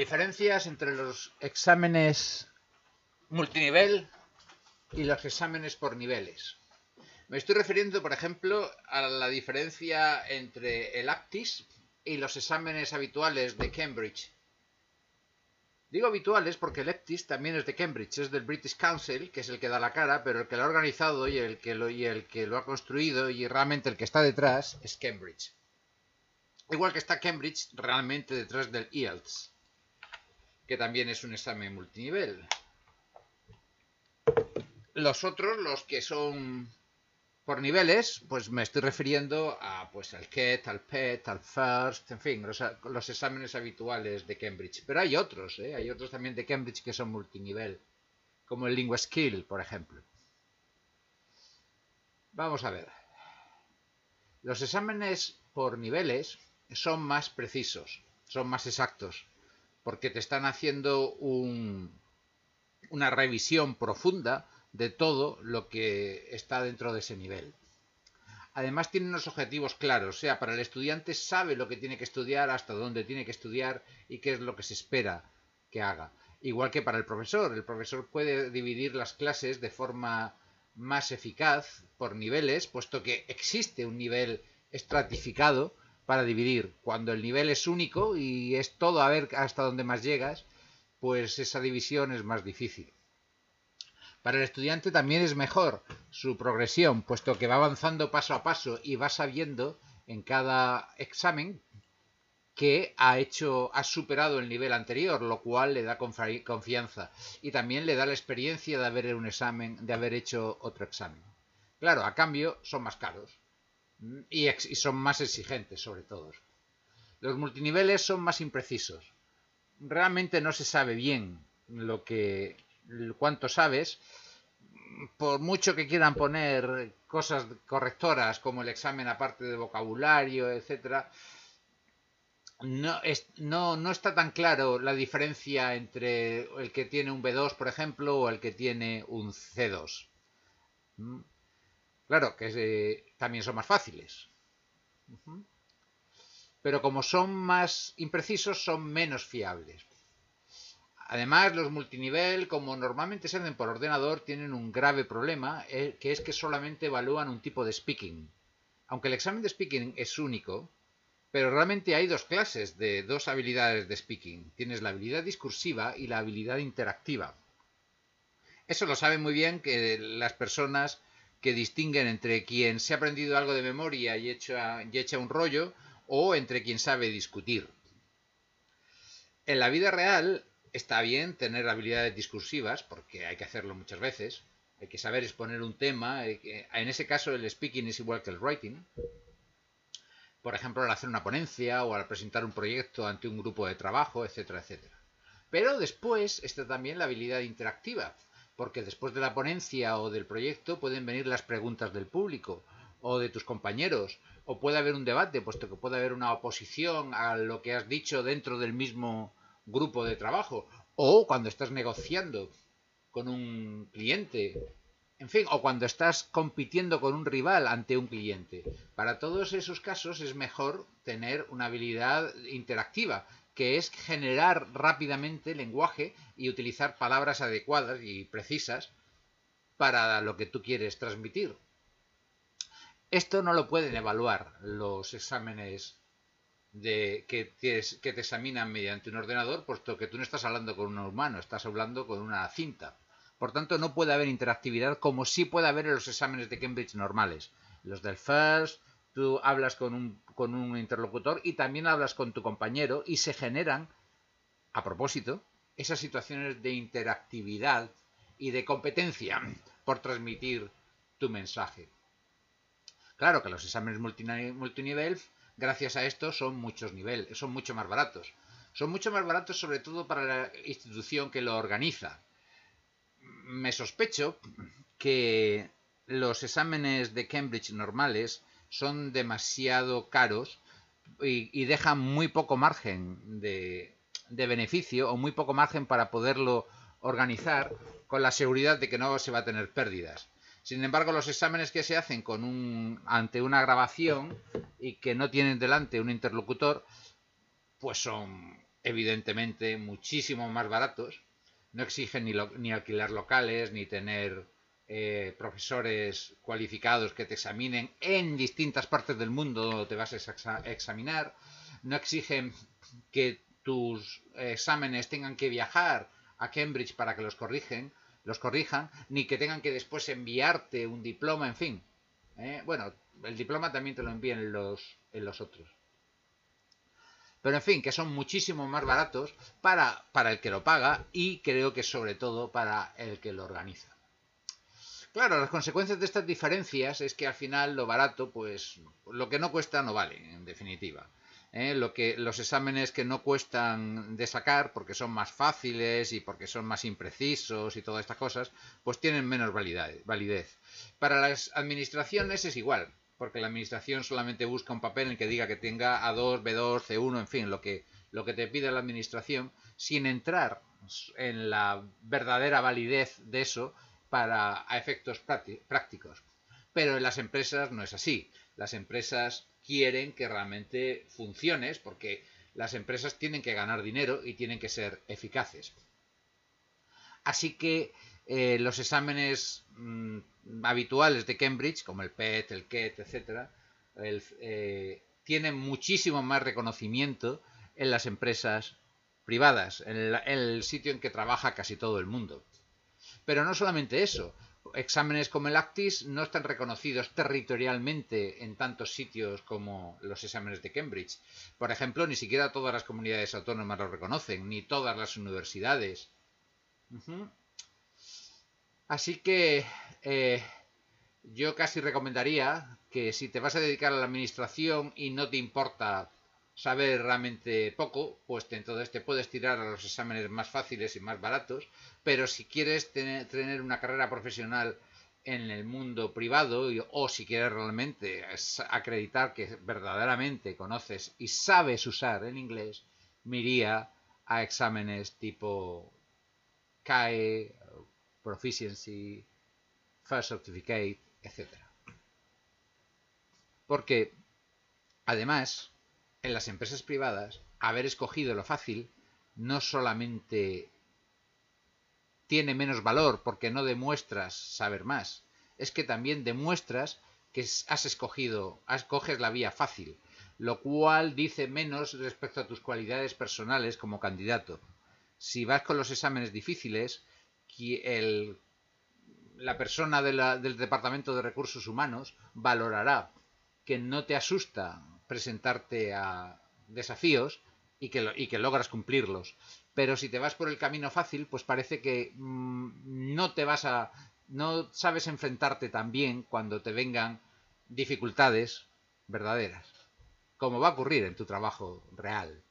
Diferencias entre los exámenes multinivel y los exámenes por niveles. Me estoy refiriendo, por ejemplo, a la diferencia entre el ACTIS y los exámenes habituales de Cambridge. Digo habituales porque el ACTIS también es de Cambridge, es del British Council, que es el que da la cara, pero el que lo ha organizado y el que lo, y el que lo ha construido y realmente el que está detrás es Cambridge. Igual que está Cambridge realmente detrás del IELTS, que también es un examen multinivel. Los otros, los que son por niveles, pues me estoy refiriendo a pues al KET, al PET, al FIRST, en fin, los, exámenes habituales de Cambridge. Pero hay otros, ¿eh? hay otros también de Cambridge que son multinivel, como el Lingua Skill, por ejemplo. Vamos a ver. Los exámenes por niveles son más precisos, son más exactos, porque te están haciendo una revisión profunda de todo lo que está dentro de ese nivel. Además tiene unos objetivos claros, o sea, para el estudiante sabe lo que tiene que estudiar, hasta dónde tiene que estudiar y qué es lo que se espera que haga. Igual que para el profesor, el profesor puede dividir las clases de forma más eficaz por niveles, puesto que existe un nivel estratificado para dividir. Cuando el nivel es único y es todo a ver hasta dónde más llegas, pues esa división es más difícil. Para el estudiante también es mejor su progresión, puesto que va avanzando paso a paso y va sabiendo en cada examen que ha hecho, ha superado el nivel anterior, lo cual le da confianza y también le da la experiencia de haber un examen, de haber hecho otro examen. Claro, a cambio son más caros y, son más exigentes sobre todo. Los multiniveles son más imprecisos. Realmente no se sabe bien lo que cuánto sabes, por mucho que quieran poner cosas correctoras como el examen aparte de vocabulario, etcétera, no, no, no, está tan claro la diferencia entre el que tiene un B2, por ejemplo, o el que tiene un C2. Claro, que eh, también son más fáciles. Pero como son más imprecisos, son menos fiables. Además, los multinivel, como normalmente se hacen por ordenador, tienen un grave problema, eh, que es que solamente evalúan un tipo de speaking. Aunque el examen de speaking es único, pero realmente hay dos clases de dos habilidades de speaking. Tienes la habilidad discursiva y la habilidad interactiva. Eso lo saben muy bien que las personas que distinguen entre quien se ha aprendido algo de memoria y echa, un rollo o entre quien sabe discutir. En la vida real, está bien tener habilidades discursivas, porque hay que hacerlo muchas veces, hay que saber exponer un tema, en ese caso el speaking es igual que el writing, por ejemplo, al hacer una ponencia o al presentar un proyecto ante un grupo de trabajo, etcétera, etcétera. Pero después está también la habilidad interactiva, porque después de la ponencia o del proyecto pueden venir las preguntas del público o de tus compañeros, o puede haber un debate, puesto que puede haber una oposición a lo que has dicho dentro del mismo grupo de trabajo o cuando estás negociando con un cliente, en fin, o cuando estás compitiendo con un rival ante un cliente. Para todos esos casos es mejor tener una habilidad interactiva, que es generar rápidamente lenguaje y utilizar palabras adecuadas y precisas para lo que tú quieres transmitir. Esto no lo pueden evaluar los exámenes de que, te, que te examinan mediante un ordenador, puesto que tú no estás hablando con un humano, estás hablando con una cinta. Por tanto, no puede haber interactividad como sí puede haber en los exámenes de Cambridge normales. Los del FIRST, tú hablas con un, con un interlocutor y también hablas con tu compañero y se generan, a propósito, esas situaciones de interactividad y de competencia por transmitir tu mensaje. Claro que los exámenes multinivel gracias a esto son muchos niveles, son mucho más baratos. Son mucho más baratos sobre todo para la institución que lo organiza. Me sospecho que los exámenes de Cambridge normales son demasiado caros y, dejan muy poco margen de, beneficio o muy poco margen para poderlo organizar con la seguridad de que no se va a tener pérdidas. Sin embargo, los exámenes que se hacen con un, ante una grabación y que no tienen delante un interlocutor, pues son evidentemente muchísimo más baratos, no exigen ni alquilar locales, ni tener eh, profesores cualificados que te examinen en distintas partes del mundo donde te vas a examinar, no exigen que tus exámenes tengan que viajar a Cambridge para que los corrigen, los corrijan, ni que tengan que después enviarte un diploma, en fin. ¿eh? Bueno, el diploma también te lo envían los, en los otros. Pero en fin, que son muchísimo más baratos para, para el que lo paga y creo que sobre todo para el que lo organiza. Claro, las consecuencias de estas diferencias es que al final lo barato, pues lo que no cuesta no vale, en definitiva. ¿eh? Lo que, los exámenes que no cuestan de sacar porque son más fáciles y porque son más imprecisos y todas estas cosas, pues tienen menos validez. Para las administraciones es igual porque la administración solamente busca un papel en el que diga que tenga A2, B2, C1, en fin, lo que, lo que te pide la administración, sin entrar en la verdadera validez de eso para a efectos prácticos. Pero en las empresas no es así. Las empresas quieren que realmente funciones porque las empresas tienen que ganar dinero y tienen que ser eficaces. Así que eh, los exámenes mm, habituales de Cambridge, como el PET, el KET, etc., eh, tienen muchísimo más reconocimiento en las empresas privadas, en, el sitio en que trabaja casi todo el mundo. Pero no solamente eso, exámenes como el ACTIS no están reconocidos territorialmente en tantos sitios como los exámenes de Cambridge. Por ejemplo, ni siquiera todas las comunidades autónomas lo reconocen, ni todas las universidades. Así que eh, yo casi recomendaría que si te vas a dedicar a la administración y no te importa saber realmente poco, pues entonces te puedes tirar a los exámenes más fáciles y más baratos, pero si quieres tener, una carrera profesional en el mundo privado o si quieres realmente acreditar que verdaderamente conoces y sabes usar el inglés, me iría a exámenes tipo CAE, Proficiency, First Certificate, etc. Porque, además, en las empresas privadas, haber escogido lo fácil no solamente tiene menos valor porque no demuestras saber más, es que también demuestras que has escogido, escoges la vía fácil, lo cual dice menos respecto a tus cualidades personales como candidato. Si vas con los exámenes difíciles, el, la persona del Departamento de Recursos Humanos valorará que no te asusta presentarte a desafíos y que, y que logras cumplirlos. Pero si te vas por el camino fácil, pues parece que mm, no te vas a. no sabes enfrentarte tan bien cuando te vengan dificultades verdaderas. Como va a ocurrir en tu trabajo real.